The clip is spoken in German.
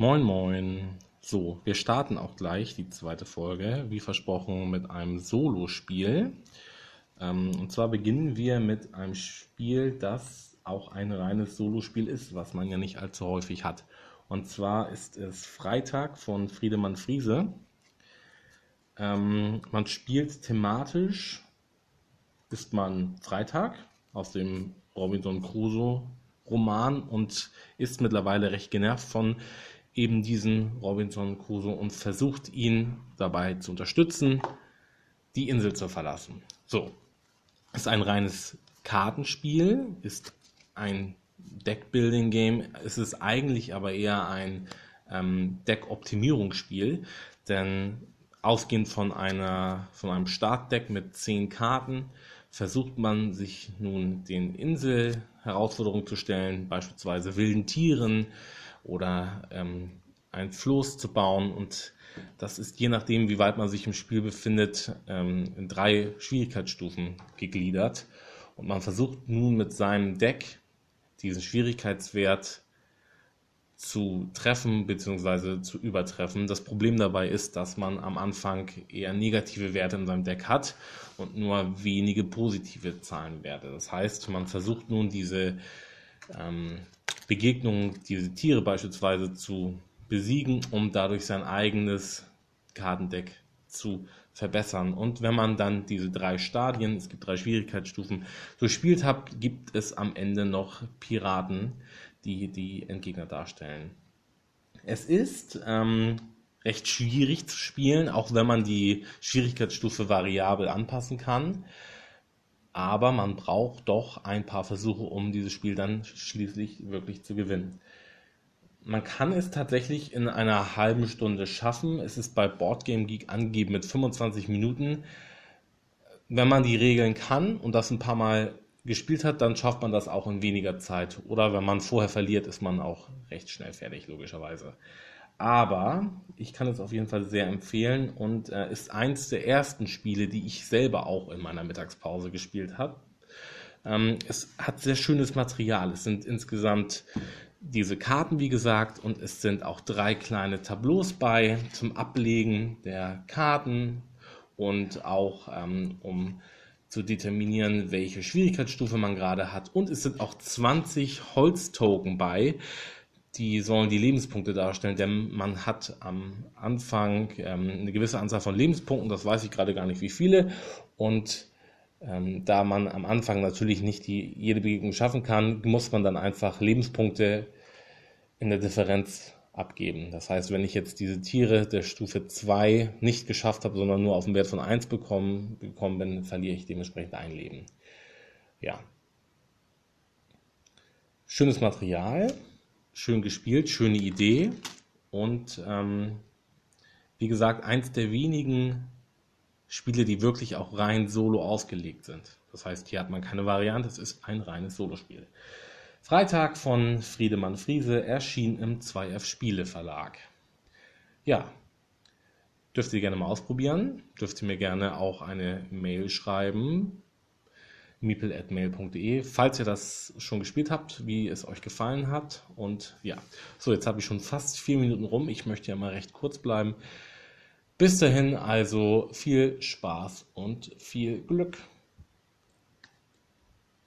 Moin, moin. So, wir starten auch gleich die zweite Folge, wie versprochen, mit einem Solospiel. Ähm, und zwar beginnen wir mit einem Spiel, das auch ein reines Solospiel ist, was man ja nicht allzu häufig hat. Und zwar ist es Freitag von Friedemann Friese. Ähm, man spielt thematisch, ist man Freitag aus dem Robinson Crusoe Roman und ist mittlerweile recht genervt von eben diesen Robinson Crusoe und versucht ihn dabei zu unterstützen, die Insel zu verlassen. So, ist ein reines Kartenspiel, ist ein Deck-Building-Game. Es ist eigentlich aber eher ein ähm, Deck-Optimierungsspiel, denn ausgehend von, einer, von einem Startdeck mit zehn Karten versucht man sich nun den Insel-Herausforderungen zu stellen, beispielsweise wilden Tieren oder ähm, ein Floß zu bauen und das ist je nachdem, wie weit man sich im Spiel befindet, ähm, in drei Schwierigkeitsstufen gegliedert. Und man versucht nun mit seinem Deck diesen Schwierigkeitswert zu treffen bzw. zu übertreffen. Das Problem dabei ist, dass man am Anfang eher negative Werte in seinem Deck hat und nur wenige positive Zahlenwerte. Das heißt, man versucht nun diese ähm, Begegnungen, diese Tiere beispielsweise zu besiegen, um dadurch sein eigenes Kartendeck zu verbessern. Und wenn man dann diese drei Stadien, es gibt drei Schwierigkeitsstufen, durchspielt hat, gibt es am Ende noch Piraten, die die Endgegner darstellen. Es ist ähm, recht schwierig zu spielen, auch wenn man die Schwierigkeitsstufe variabel anpassen kann. Aber man braucht doch ein paar Versuche, um dieses Spiel dann schließlich wirklich zu gewinnen. Man kann es tatsächlich in einer halben Stunde schaffen. Es ist bei Boardgame Geek angegeben mit 25 Minuten. Wenn man die Regeln kann und das ein paar Mal gespielt hat, dann schafft man das auch in weniger Zeit. Oder wenn man vorher verliert, ist man auch recht schnell fertig, logischerweise. Aber ich kann es auf jeden Fall sehr empfehlen und äh, ist eins der ersten Spiele, die ich selber auch in meiner Mittagspause gespielt habe. Ähm, es hat sehr schönes Material. Es sind insgesamt diese Karten, wie gesagt, und es sind auch drei kleine Tableaus bei zum Ablegen der Karten und auch ähm, um zu determinieren, welche Schwierigkeitsstufe man gerade hat. Und es sind auch 20 Holztoken bei, die sollen die Lebenspunkte darstellen, denn man hat am Anfang ähm, eine gewisse Anzahl von Lebenspunkten, das weiß ich gerade gar nicht wie viele. Und ähm, da man am Anfang natürlich nicht die, jede Begegnung schaffen kann, muss man dann einfach Lebenspunkte in der Differenz abgeben. Das heißt, wenn ich jetzt diese Tiere der Stufe 2 nicht geschafft habe, sondern nur auf den Wert von 1 bekommen, bekommen bin, verliere ich dementsprechend ein Leben. Ja. Schönes Material, schön gespielt, schöne Idee und ähm, wie gesagt, eins der wenigen Spiele, die wirklich auch rein solo ausgelegt sind. Das heißt, hier hat man keine Variante, es ist ein reines Solospiel. Freitag von Friedemann Friese erschien im 2F Spiele Verlag. Ja, dürft ihr gerne mal ausprobieren. Dürft ihr mir gerne auch eine Mail schreiben. meeple.mail.de, falls ihr das schon gespielt habt, wie es euch gefallen hat. Und ja, so, jetzt habe ich schon fast vier Minuten rum. Ich möchte ja mal recht kurz bleiben. Bis dahin also viel Spaß und viel Glück.